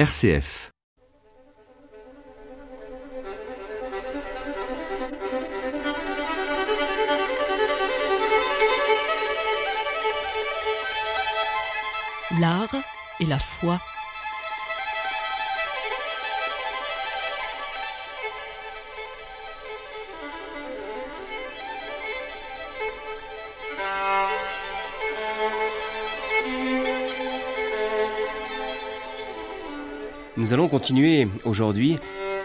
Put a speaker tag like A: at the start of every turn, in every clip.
A: RCF.
B: L'art et la foi.
C: Nous allons continuer aujourd'hui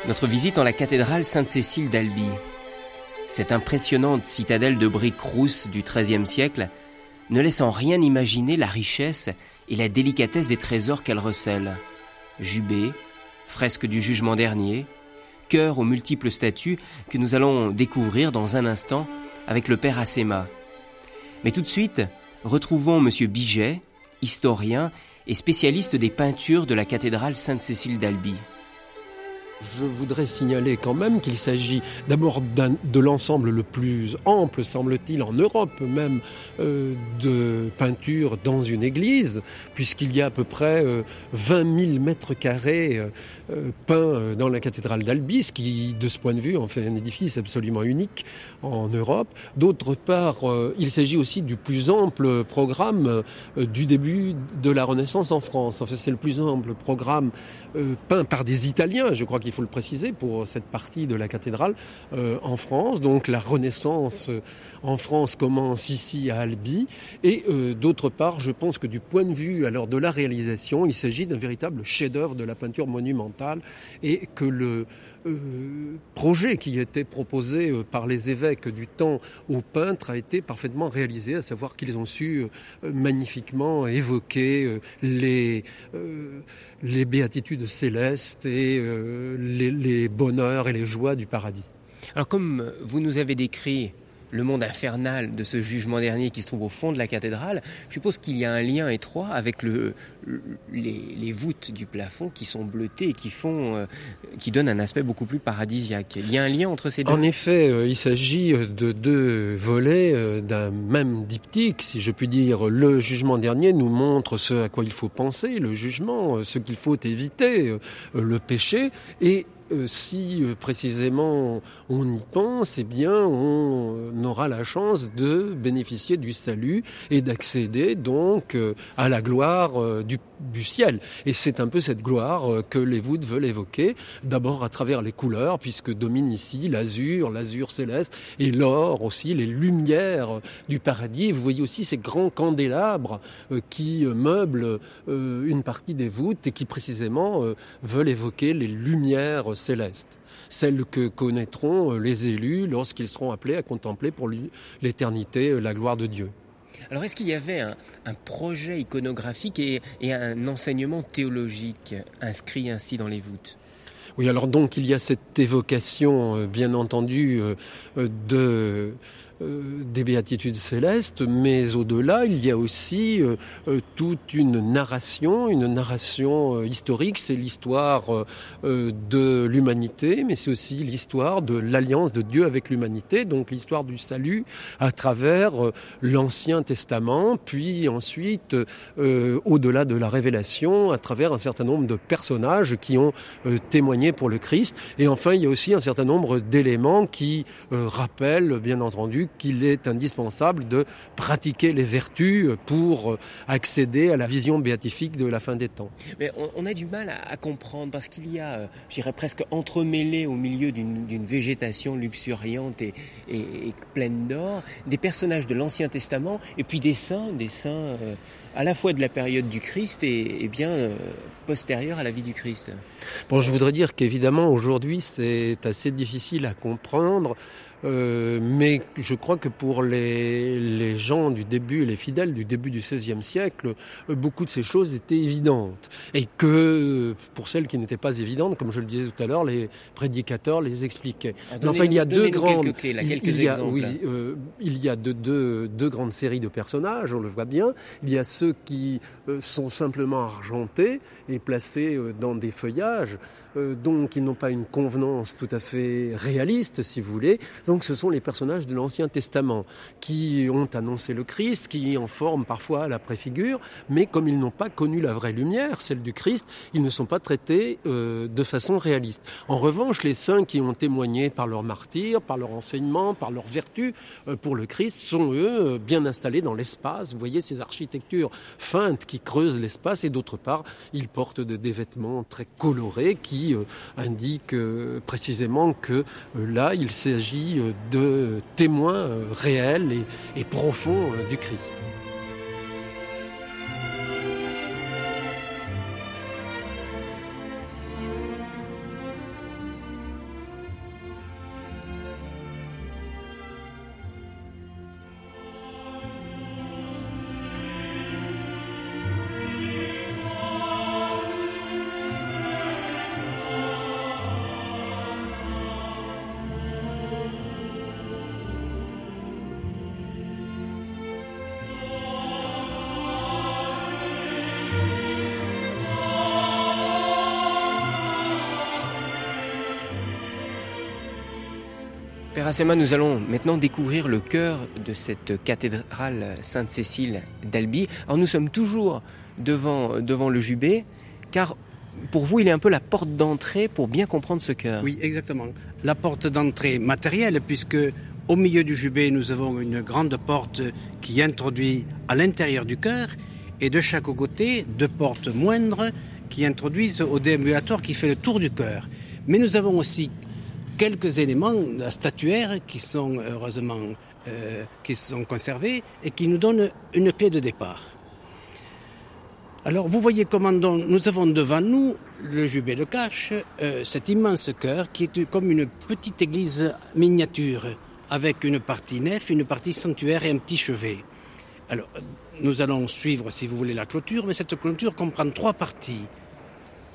C: notre visite en la cathédrale Sainte-Cécile d'Albi. Cette impressionnante citadelle de briques rousses du XIIIe siècle ne laisse en rien imaginer la richesse et la délicatesse des trésors qu'elle recèle. Jubé, fresque du jugement dernier, cœur aux multiples statues que nous allons découvrir dans un instant avec le père Assema. Mais tout de suite, retrouvons M. Biget, historien et spécialiste des peintures de la cathédrale Sainte-Cécile d'Albi.
D: Je voudrais signaler quand même qu'il s'agit d'abord de l'ensemble le plus ample, semble-t-il, en Europe même, euh, de peinture dans une église, puisqu'il y a à peu près 20 000 mètres carrés euh, peints dans la cathédrale d'Albi, ce qui, de ce point de vue, en fait un édifice absolument unique en Europe. D'autre part, euh, il s'agit aussi du plus ample programme du début de la Renaissance en France. En fait, c'est le plus ample programme peint par des Italiens, je crois qu'il faut le préciser, pour cette partie de la cathédrale euh, en France. Donc la Renaissance euh, en France commence ici à Albi. Et euh, d'autre part, je pense que du point de vue alors de la réalisation, il s'agit d'un véritable chef-d'œuvre de la peinture monumentale et que le projet qui était proposé par les évêques du temps aux peintres a été parfaitement réalisé, à savoir qu'ils ont su magnifiquement évoquer les les béatitudes célestes et euh, les, les bonheurs et les joies du paradis.
C: Alors comme vous nous avez décrit le monde infernal de ce jugement dernier qui se trouve au fond de la cathédrale, je suppose qu'il y a un lien étroit avec le, les, voûtes du plafond qui sont bleutées et qui font, euh, qui donnent un aspect beaucoup plus paradisiaque. Il y a un lien entre ces deux.
D: En effet, euh, il s'agit de deux volets euh, d'un même diptyque, si je puis dire. Le jugement dernier nous montre ce à quoi il faut penser, le jugement, ce qu'il faut éviter, le péché, et euh, si euh, précisément on y pense, eh bien on euh, aura la chance de bénéficier du salut et d'accéder donc à la gloire du, du ciel. Et c'est un peu cette gloire que les voûtes veulent évoquer, d'abord à travers les couleurs, puisque domine ici l'azur, l'azur céleste, et l'or aussi, les lumières du paradis. Vous voyez aussi ces grands candélabres qui meublent une partie des voûtes et qui précisément veulent évoquer les lumières céleste, celle que connaîtront euh, les élus lorsqu'ils seront appelés à contempler pour l'éternité euh, la gloire de Dieu.
C: Alors est-ce qu'il y avait un, projet iconographique et, et, un enseignement théologique inscrit ainsi dans les voûtes?
D: Oui, alors donc il y a cette évocation, euh, bien entendu, de des béatitudes célestes, mais au-delà, il y a aussi euh, euh, toute une narration, une narration historique. C'est l'histoire de l'humanité, mais c'est aussi l'histoire de l'alliance de Dieu avec l'humanité, donc l'histoire du salut à travers l'Ancien Testament, puis ensuite, au-delà de la révélation, à travers un certain nombre de personnages qui ont témoigné pour le Christ. Et enfin, il y a aussi un certain nombre d'éléments qui rappellent, bien entendu, qu'il est indispensable de pratiquer les vertus pour euh, accéder à la vision béatifique de la fin des temps.
C: Mais on, a du mal à, comprendre parce qu'il y a, euh, j'irais presque entremêlé au milieu d'une végétation luxuriante et, pleine d'or, des personnages de l'Ancien Testament et puis des saints, des saints euh, à la fois de la période du Christ et, bien postérieure à la vie du Christ.
D: Bon, je voudrais dire qu'évidemment aujourd'hui c'est assez difficile à comprendre euh, mais je crois que pour les, les, gens du début, les fidèles du début du XVIe siècle, euh, beaucoup de ces choses étaient évidentes. Et que pour celles qui n'étaient pas évidentes, comme je le disais tout à l'heure, les prédicateurs les expliquaient.
C: enfin, il y a deux grandes, il,
D: y a, oui, euh, il y a deux, deux, deux, grandes séries de personnages, on le voit bien. Il y a ceux qui sont simplement argentés et placés dans des feuillages, donc ils n'ont pas une convenance tout à fait réaliste, si vous voulez. Donc donc ce sont les personnages de l'Ancien Testament qui ont annoncé le Christ, qui en forment parfois la préfigure, mais comme ils n'ont pas connu la vraie lumière, celle du Christ, ils ne sont pas traités euh, de façon réaliste. En revanche, les saints qui ont témoigné par leur martyr, par leur enseignement, par leur vertu euh, pour le Christ, sont eux bien installés dans l'espace. Vous voyez ces architectures feintes qui creusent l'espace et d'autre part, ils portent des vêtements très colorés qui euh, indiquent euh, précisément que euh, là, il s'agit de témoins réels et profonds du Christ.
C: Nous allons maintenant découvrir le cœur de cette cathédrale Sainte-Cécile d'Albi. Alors nous sommes toujours devant, devant le jubé, car pour vous, il est un peu la porte d'entrée pour bien comprendre ce cœur.
A: Oui, exactement. La porte d'entrée matérielle, puisque au milieu du jubé, nous avons une grande porte qui introduit à l'intérieur du cœur, et de chaque côté, deux portes moindres qui introduisent au déambulatoire qui fait le tour du cœur. Mais nous avons aussi quelques éléments statuaires qui sont heureusement euh, qui sont conservés et qui nous donnent une clé de départ. Alors vous voyez comment nous avons devant nous le jubé de cache, euh, cet immense cœur qui est comme une petite église miniature avec une partie nef, une partie sanctuaire et un petit chevet. Alors nous allons suivre, si vous voulez, la clôture, mais cette clôture comprend trois parties.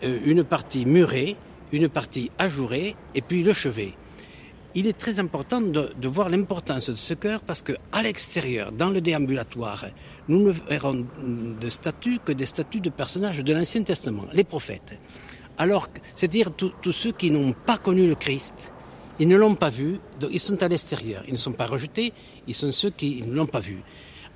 A: Euh, une partie murée, une partie ajourée et puis le chevet. Il est très important de, voir l'importance de ce cœur parce que à l'extérieur, dans le déambulatoire, nous ne verrons de statues que des statues de personnages de l'Ancien Testament, les prophètes. Alors, c'est-à-dire tous ceux qui n'ont pas connu le Christ, ils ne l'ont pas vu, donc ils sont à l'extérieur. Ils ne sont pas rejetés, ils sont ceux qui ne l'ont pas vu.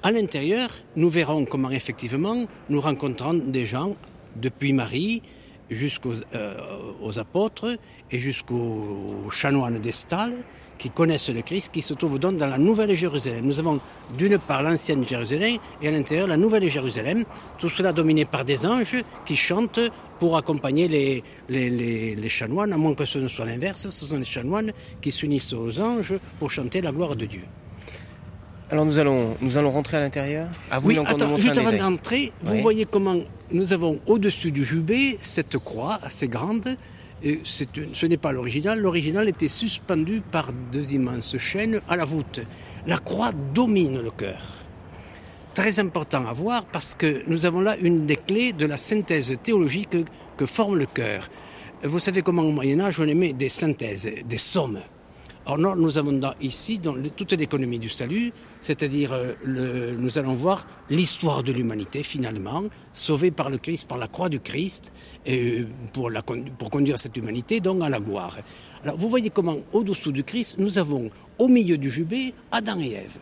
A: À l'intérieur, nous verrons comment effectivement nous rencontrons des gens depuis Marie, jusqu'aux euh, apôtres et jusqu'aux chanoines d'Estal qui connaissent le Christ, qui se trouvent donc dans la Nouvelle Jérusalem. Nous avons d'une part l'ancienne Jérusalem et à l'intérieur la Nouvelle Jérusalem, tout cela dominé par des anges qui chantent pour accompagner les chanoines, à moins que ce ne soit l'inverse, ce sont les chanoines qui s'unissent aux anges pour chanter la gloire de Dieu.
C: Alors nous allons, nous allons rentrer à l'intérieur
A: ah, Oui, attends, juste avant d'entrer, vous voyez comment nous avons au-dessus du jubé cette croix assez grande. Et ce n'est pas l'original. L'original était suspendu par deux immenses chaînes à la voûte. La croix domine le cœur. Très important à voir parce que nous avons là une des clés de la synthèse théologique que forme le cœur. Vous savez comment au Moyen Âge on aimait des synthèses, des sommes. Or non, nous avons ici dans toute l'économie du salut, c'est-à-dire euh, nous allons voir l'histoire de l'humanité finalement, sauvée par le Christ, par la croix du Christ, et pour, conduire cette humanité donc à la gloire. Alors vous voyez comment au-dessous du Christ, nous avons au milieu du jubé Adam et Ève.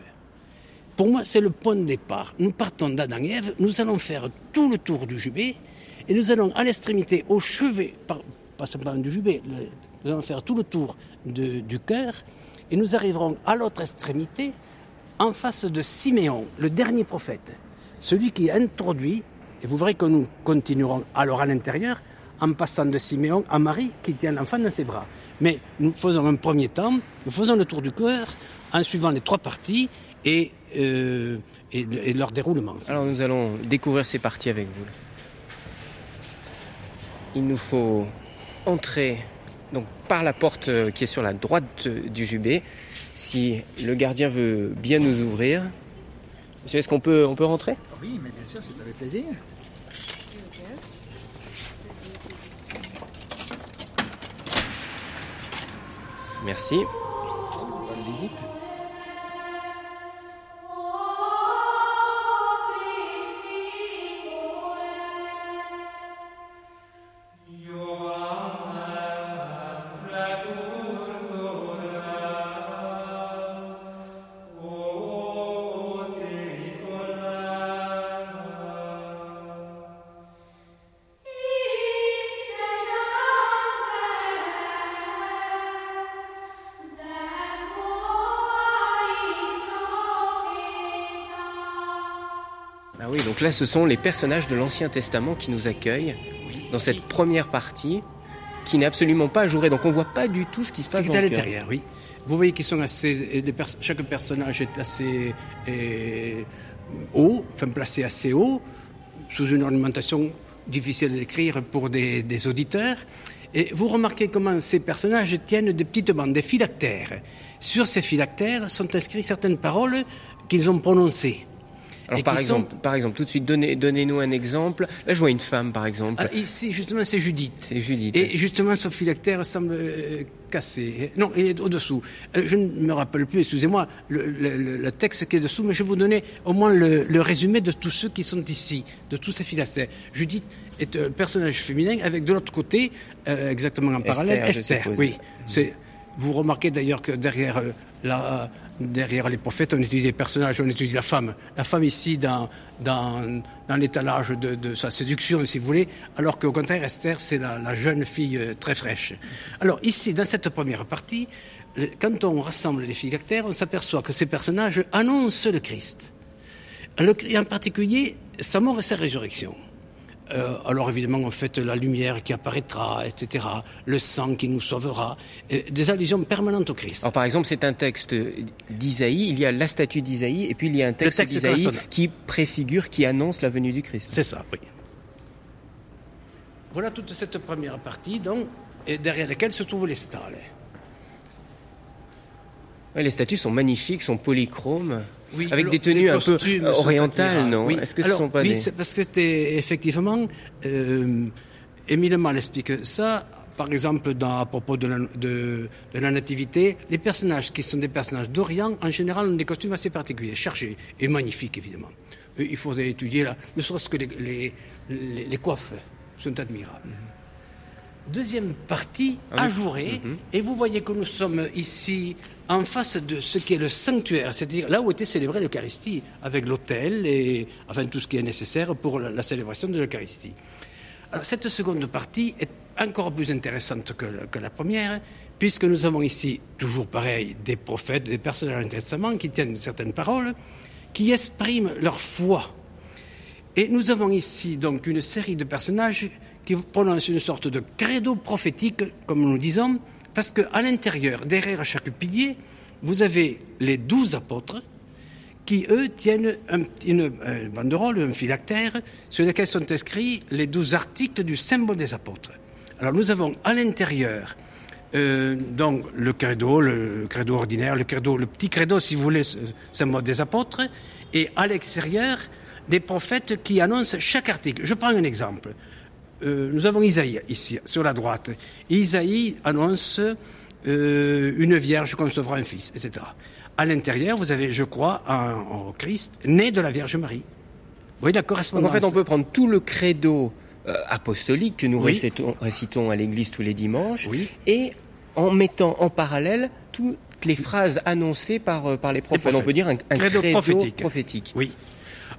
A: Pour moi, c'est le point de départ. Nous partons d'Adam et Ève, nous allons faire tout le tour du jubé, et nous allons à l'extrémité, au chevet, pas simplement du jubé, nous allons faire tout le tour du cœur et nous arriverons à l'autre extrémité en face de Siméon, le dernier prophète, celui qui introduit, et vous verrez que nous continuerons alors à l'intérieur en passant de Siméon à Marie qui tient l'enfant dans ses bras. Mais nous faisons un premier temps, nous faisons le tour du cœur en suivant les trois parties et, euh, et leur déroulement.
C: Alors nous allons découvrir ces parties avec vous. Il nous faut entrer donc par la porte euh, qui est sur la droite euh, du jubé. Si le gardien veut bien nous ouvrir, monsieur, est-ce qu'on peut, on peut rentrer?
E: Oui, mais bien sûr, c'est avec plaisir.
C: Merci.
E: Bonne visite.
C: Donc là, ce sont les personnages de l'Ancien Testament qui nous accueillent dans cette première partie qui n'est absolument pas ajourée. Donc on voit pas du tout ce qui se passe
A: à l'intérieur, oui. Vous voyez qu'ils sont assez, chaque personnage est assez haut, enfin placé assez haut, sous une ornementation difficile à décrire pour des, des, auditeurs. Et vous remarquez comment ces personnages tiennent des petites bandes, des phylactères. Sur ces phylactères sont inscrites certaines paroles qu'ils ont prononcées.
C: Alors par exemple, par exemple, tout de suite, donnez, donnez-nous un exemple. Là, je vois une femme, par exemple.
A: Ah, ici, justement, c'est Judith.
C: C'est Judith.
A: Et justement, son phylactère semble euh, cassé. Non, il est au-dessous. Euh, je ne me rappelle plus, excusez-moi, le, texte qui est dessous, mais je vais vous donner au moins le, résumé de tous ceux qui sont ici, de tous ces phylactères. Judith est un personnage féminin avec de l'autre côté, euh, exactement en parallèle, Esther. oui. C'est vous remarquez d'ailleurs que derrière, euh, la, derrière les prophètes, on étudie les personnages, on étudie la femme. La femme ici dans, dans, dans l'étalage de, de, sa séduction, si vous voulez, alors qu'au contraire, Esther, c'est la, la, jeune fille euh, très fraîche. Alors ici, dans cette première partie, quand on rassemble les phylactères, on s'aperçoit que ces personnages annoncent le Christ. et en particulier, sa mort et sa résurrection. Euh, alors évidemment, on fait la lumière qui apparaîtra, etc., le sang qui nous sauvera, des allusions permanentes au Christ.
C: Alors par exemple, c'est un texte d'Isaïe, il y a la statue d'Isaïe, et puis il y a un texte, d'Isaïe qui préfigure, qui annonce la venue du Christ.
A: C'est ça, oui. Voilà toute cette première partie, donc, et derrière laquelle se trouvent les stalles.
C: les statues sont magnifiques, sont polychromes avec des tenues un peu orientales, non
A: oui. Est-ce que ce sont pas oui, c'est parce que c'était effectivement, euh, Émile Mal explique ça. Par exemple, dans, à propos de la, de, la, nativité, les personnages qui sont des personnages d'Orient, en général, ont des costumes assez particuliers, chargés et magnifiques, évidemment. Il faudrait étudier là, ne serait-ce que les, les, les, coiffes sont admirables. Deuxième partie, ah ajourée, mhm. et vous voyez que nous sommes ici en face de ce qui est le sanctuaire, c'est-à-dire là où était célébrée l'Eucharistie, avec l'autel et enfin tout ce qui est nécessaire pour la, célébration de l'Eucharistie. Cette seconde partie est encore plus intéressante que, la première, puisque nous avons ici, toujours pareil, des prophètes, des personnages du Testament qui tiennent certaines paroles, qui expriment leur foi. Et nous avons ici donc une série de personnages qui prononcent une sorte de credo prophétique, comme nous disons, parce qu'à l'intérieur, derrière chaque pilier, vous avez les douze apôtres qui, eux, tiennent une, banderole, un phylactère, sur lequel sont inscrits les douze articles du symbole des apôtres. Alors nous avons à l'intérieur euh, donc le credo, le credo ordinaire, le credo, le petit credo, si vous voulez, symbole des apôtres, et à l'extérieur des prophètes qui annoncent chaque article. Je prends un exemple. Euh, nous avons Isaïe ici, sur la droite. Isaïe annonce euh, une vierge concevra un fils, etc. À l'intérieur, vous avez, je crois, un, Christ né de la Vierge Marie. Oui, la correspondance.
C: en fait, on peut prendre tout le credo euh, apostolique que nous récitons, à l'église tous les dimanches et en mettant en parallèle toutes les phrases annoncées par, par les prophètes. On peut dire un, credo, prophétique. prophétique.
A: Oui.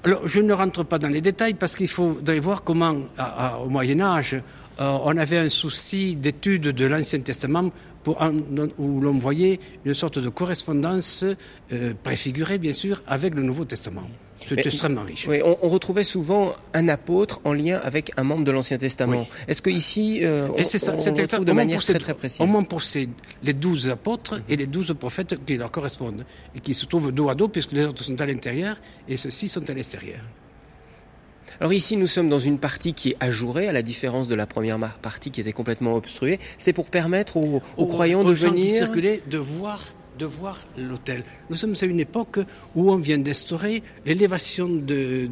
A: Alors, je ne rentre pas dans les détails parce qu'il faudrait voir comment, au Moyen Âge, euh, on avait un souci d'étude de l'Ancien Testament pour où l'on voyait une sorte de correspondance euh, préfigurée, bien sûr, avec le Nouveau Testament. C'est extrêmement riche.
C: Oui, on, retrouvait souvent un apôtre en lien avec un membre de l'Ancien Testament. Est-ce que ici, euh, on, ça, on retrouve de manière très, très précise
A: Au moins pour ces, les douze apôtres et les douze prophètes qui leur correspondent, et qui se trouvent dos à dos, puisque les autres sont à l'intérieur et ceux-ci sont à l'extérieur.
C: Alors ici, nous sommes dans une partie qui est ajourée, à la différence de la première partie qui était complètement obstruée. C'est pour permettre aux, croyants de venir...
A: de voir de voir l'autel. Nous sommes à une époque où on vient d'instaurer l'élévation de,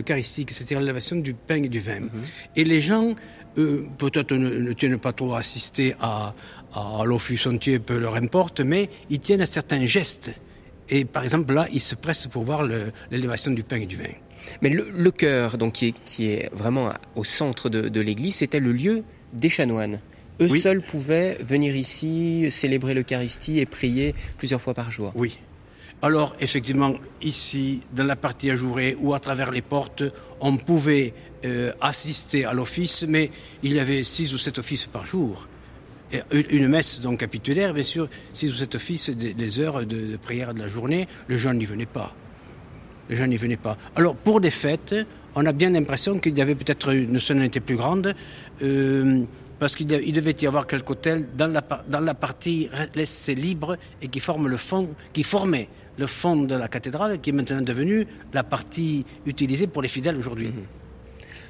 A: eucharistique, c'est-à-dire l'élévation du pain et du vin. Mhm. Et les gens, peut-être ne, tiennent pas trop à assister à, à l'office entier, peu leur importe, mais ils tiennent à certains gestes. Et par exemple, là, ils se pressent pour voir l'élévation du pain et du vin.
C: Mais le, cœur, donc qui est, qui est, vraiment au centre de, l'église, c'était le lieu des chanoines. Eux seuls pouvaient venir ici, célébrer l'Eucharistie et prier plusieurs fois par jour.
A: Oui. Alors, effectivement, ici, dans la partie ajourée ou à travers les portes, on pouvait euh, assister à l'office, mais il y avait six ou sept offices par jour. Et une messe donc capitulaire, bien sûr, six ou sept offices des, heures de, de prière de la journée, le jeune n'y venait pas. les gens n'y venaient pas. Alors pour des fêtes, on a bien l'impression qu'il y avait peut-être une solennité plus grande. Euh, parce qu'il devait y avoir quelques hôtels dans la, dans la partie laissée libre et qui forme le fond, qui formait le fond de la cathédrale, qui est maintenant devenu la partie utilisée pour les fidèles aujourd'hui. Mhm.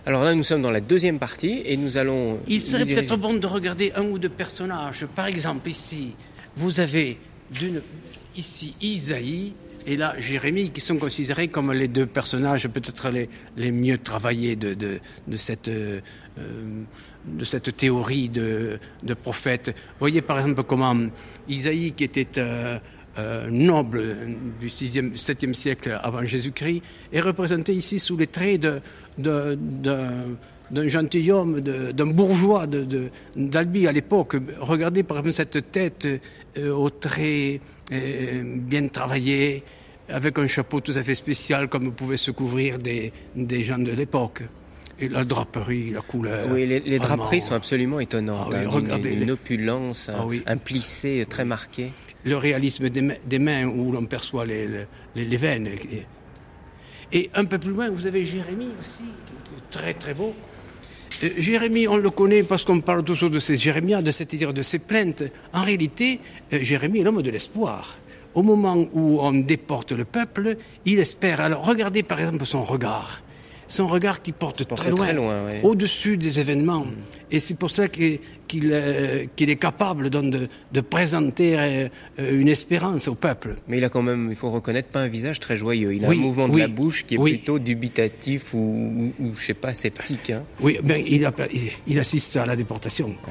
C: Alors là, nous sommes dans la deuxième partie et nous allons.
A: Il serait peut-être bon de regarder un ou deux personnages. Par exemple, ici, vous avez ici Isaïe et là Jérémie, qui sont considérés comme les deux personnages peut-être les, les mieux travaillés de, de, de cette. Euh, de cette théorie de, de prophète. Voyez par exemple comment Isaïe, qui était euh, euh, noble du 6e, 7e siècle avant Jésus-Christ, est représenté ici sous les traits d'un gentilhomme, d'un bourgeois d'Albi à l'époque. Regardez par exemple cette tête euh, aux traits bien travaillés, avec un chapeau tout à fait spécial comme pouvaient se couvrir des gens de l'époque. Et la draperie, la couleur.
C: Oui, les, draperies sont absolument étonnantes. Ah hein, regardez une, opulence, ah un, plissé très marqué.
A: Le réalisme des, mains, où l'on perçoit les, les, veines. Et, un peu plus loin, vous avez Jérémie aussi, très très beau. Euh, Jérémie, on le connaît parce qu'on parle toujours de ses jérémiades, c'est-à-dire de ses plaintes. En réalité, euh, Jérémie est l'homme de l'espoir. Au moment où on déporte le peuple, il espère. Alors regardez par exemple son regard son regard qui porte, très loin, au-dessus des événements. Mm. Et c'est pour ça euh, qu'il est capable de, de présenter euh, une espérance au peuple.
C: Mais il a quand même, il faut reconnaître, pas un visage très joyeux. Il a un mouvement de la bouche qui est plutôt dubitatif ou, ou, je sais pas, sceptique. Hein.
A: Oui, ben, il, il, assiste à la déportation. Ah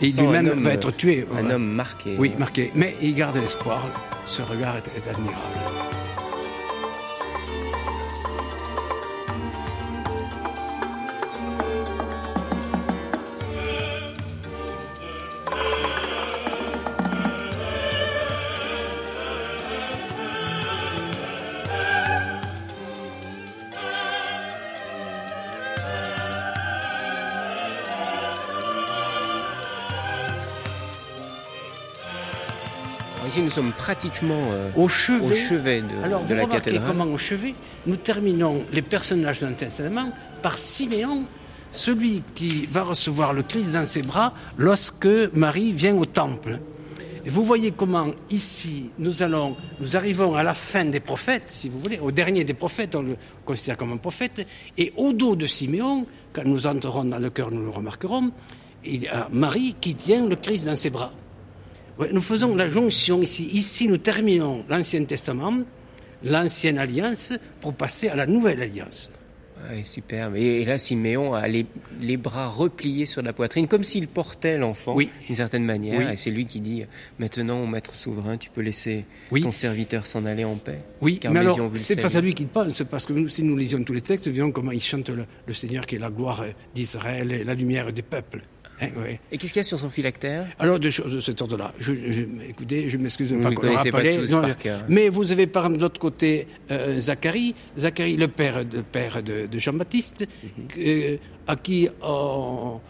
A: Et lui-même va être tué.
C: Un homme marqué.
A: Oui, marqué. Mais il garde l'espoir. Ce regard est admirable.
C: Sommes pratiquement euh, au, chevet. de,
A: Alors,
C: de
A: la
C: cathédrale.
A: comment au chevet, nous terminons les personnages d'un Testament par Siméon, celui qui va recevoir le Christ dans ses bras lorsque Marie vient au temple. Et vous voyez comment ici nous allons, nous arrivons à la fin des prophètes, si vous voulez, au dernier des prophètes, on le considère comme un prophète, et au dos de Siméon, quand nous entrerons dans le cœur, nous le remarquerons, il y a Marie qui tient le Christ dans ses bras nous faisons la jonction ici. Ici, nous terminons l'Ancien Testament, l'Ancienne Alliance, pour passer à la Nouvelle Alliance.
C: Oui, superbe. Et, là, Siméon a les, bras repliés sur la poitrine, comme s'il portait l'enfant, oui. d'une certaine manière. Et c'est lui qui dit Maintenant, maître souverain, tu peux laisser ton serviteur s'en aller en paix.
A: Oui, mais alors, c'est pas à lui qu'il pense, parce que si nous lisions tous les textes, nous verrons comment il chante le Seigneur qui est la gloire d'Israël et la lumière des peuples.
C: Eh, et qu'est-ce qu'il y a sur son phylactère
A: Alors, des choses de cet ordre-là. Je, écoutez, je m'excuse de ne pas rappeler. mais vous avez par de l'autre côté euh, Zacharie, Zacharie, le père, de, père de, Jean-Baptiste, mhm. euh, à qui on,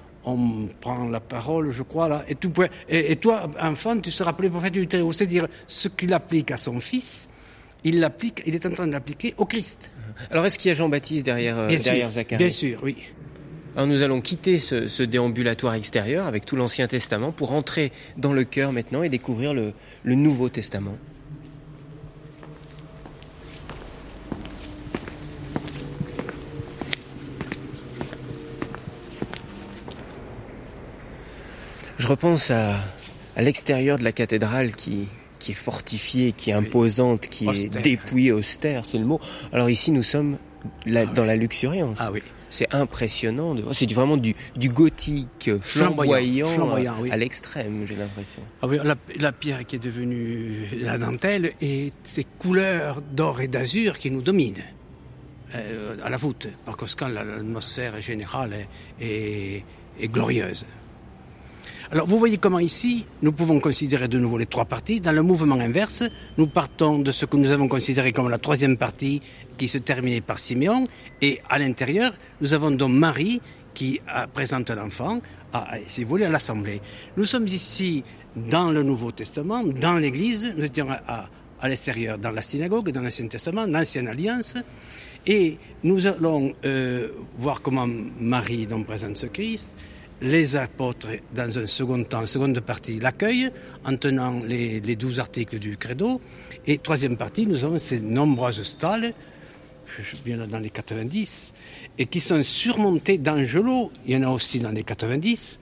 A: prend la parole, je crois, là. Et, tout, et, et toi, enfant, tu seras appelé prophète du Très-Haut. C'est-à-dire, ce qu'il applique à son fils, il l'applique, il est en train de l'appliquer au Christ.
C: Alors, est-ce qu'il y a Jean-Baptiste derrière, euh, derrière Zacharie
A: Bien sûr, oui.
C: Alors nous allons quitter ce, déambulatoire extérieur avec tout l'Ancien Testament pour entrer dans le cœur maintenant et découvrir le, Nouveau Testament. Je repense à, l'extérieur de la cathédrale qui, est fortifiée, qui est imposante, qui est dépouillée, austère, c'est le mot. Alors ici, nous sommes dans la luxuriance.
A: Ah oui.
C: C'est impressionnant. C'est vraiment du, gothique flamboyant, à l'extrême, j'ai l'impression.
A: Ah oui, la, pierre qui est devenue la dentelle et ces couleurs d'or et d'azur qui nous dominent euh, à la voûte. Par conséquent, l'atmosphère générale est glorieuse. Alors vous voyez comment ici, nous pouvons considérer de nouveau les trois parties. Dans le mouvement inverse, nous partons de ce que nous avons considéré comme la troisième partie qui se terminait par Siméon. Et à l'intérieur, nous avons donc Marie qui présente l'enfant, si vous voulez, à l'Assemblée. Nous sommes ici dans le Nouveau Testament, dans l'Église. Nous étions à, à l'extérieur, dans la synagogue, dans l'Ancien Testament, l'Ancienne Alliance. Et nous allons euh, voir comment Marie donc présente ce Christ. Les apôtres, dans un second temps, seconde partie, l'accueillent en tenant les, les douze articles du credo. Et troisième partie, nous avons ces nombreuses stalles, bien dans les 90, et qui sont surmontées d'angelots. Il y en a aussi dans les 90.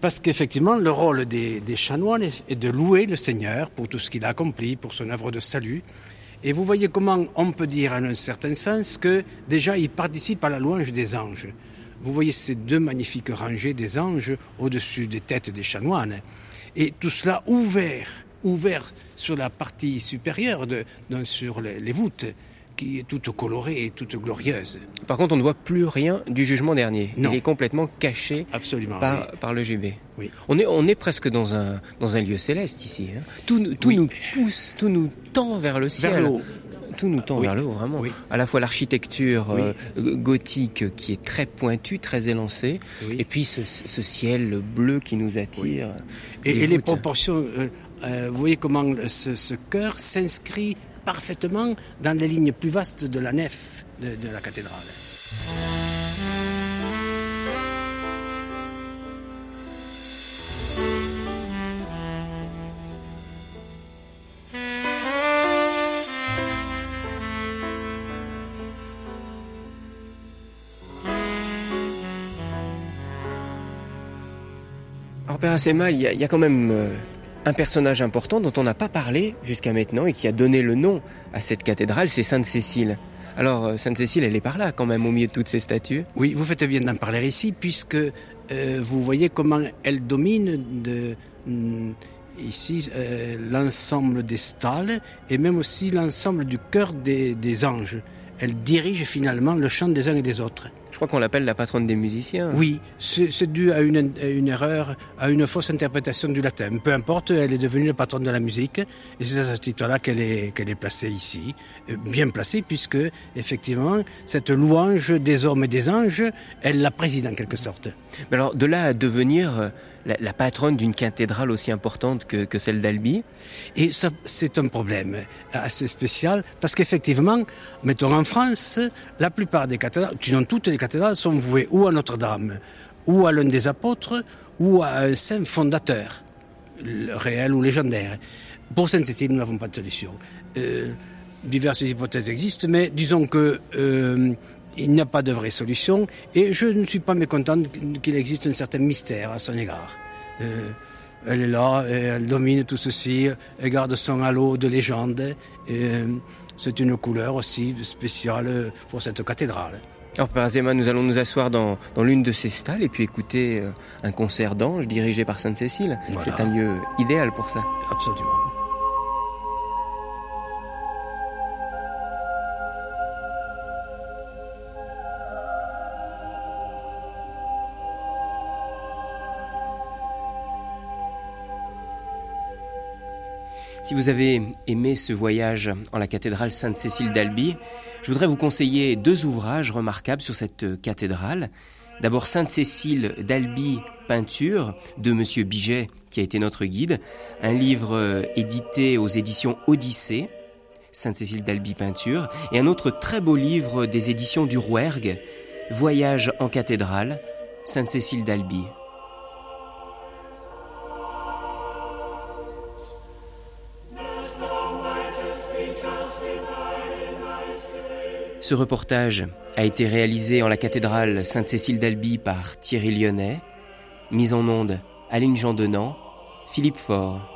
A: Parce qu'effectivement, le rôle des, chanoines est de louer le Seigneur pour tout ce qu'il a accompli, pour son œuvre de salut. Et vous voyez comment on peut dire, en un certain sens, que déjà il participe à la louange des anges. Vous voyez ces deux magnifiques rangées des anges au-dessus des têtes des chanoines. Et tout cela ouvert, ouvert sur la partie supérieure, de, sur les voûtes qui est toute colorée et toute glorieuse.
C: Par contre, on ne voit plus rien du jugement dernier.
A: Non.
C: Il est complètement caché
A: Absolument.
C: par,
A: oui.
C: par le jubé.
A: Oui.
C: On est, on est presque dans un, dans un lieu céleste ici. hein. Tout, nous- tout
A: Oui.
C: nous pousse, tout nous tend vers le ciel.
A: Vers le haut.
C: Tout nous tend
A: Oui.
C: vers le haut, vraiment.
A: Oui.
C: À la fois l'architecture
A: Oui.
C: euh, gothique qui est très pointue, très élancée, et puis ce, ce ciel bleu qui nous attire.
A: Et, et les proportions, euh, euh, vous voyez comment ce, ce chœur s'inscrit parfaitement dans les lignes plus vastes de la nef de, la cathédrale.
C: Alors Père Assema, il y, a- il y a quand même euh, un personnage important dont on n'a pas parlé jusqu'à maintenant et qui a donné le nom à cette cathédrale, c'est Sainte Cécile. Alors euh, Sainte Cécile, elle est par là quand même au milieu de toutes ces statues.
A: Oui, vous faites bien d'en parler ici, puisque euh, vous voyez comment elle domine hum, ici euh, l'ensemble des stalles et même aussi l'ensemble du cœur des anges. Elle dirige finalement le chant des uns et des autres.
C: Je crois qu'on l'appelle la patronne des musiciens.
A: Oui, c'est dû à une, à une erreur, à une fausse interprétation du latin. Peu importe, elle est devenue la patronne de la musique, et c'est à ce titre-là qu'elle est, qu'elle est placée ici, Euh, bien placée, puisque effectivement cette louange des hommes et des anges, elle la préside en quelque sorte.
C: Mais alors de là à devenir euh, la, patronne d'une cathédrale aussi importante que, celle d'Albi,
A: Et c'est un problème assez spécial, parce qu'effectivement, mettons en France, la plupart des cathédrales, sinon toutes les cathédrales sont vouées ou à Notre-Dame, ou à l'un des apôtres, ou à un saint fondateur, réel ou légendaire. Pour Sainte-Cécile, nous n'avons pas de solution. Euh, diverses hypothèses existent, mais disons que euh, il n'y a pas de vraie solution, et je ne suis pas mécontent qu'il existe un certain mystère à son égard. Euh, elle est là, et elle domine tout ceci, elle garde son halo de légende, et euh, c'est une couleur aussi spéciale pour cette cathédrale.
C: alors Père Assema, nous allons nous asseoir dans, dans l'une de ces stalles et puis écouter euh, un concert d'anges dirigé par Sainte Cécile.
A: Voilà.
C: C'est un lieu idéal pour ça.
A: Absolument.
C: Si vous avez aimé ce voyage en la cathédrale Sainte-Cécile d'Albi, je voudrais vous conseiller deux ouvrages remarquables sur cette cathédrale. D'abord Sainte-Cécile d'Albi peinture de Monsieur Biget, qui a été notre guide, un livre euh, édité aux éditions Odyssée, Sainte-Cécile d'Albi peinture, et un autre très beau livre des éditions du Rouergue, Voyage en cathédrale, Sainte-Cécile d'Albi. Ce reportage a été réalisé en la cathédrale Sainte-Cécile d'Albi par Thierry Lyonnais, mise en onde Aline Jean Denant, Philippe Faure.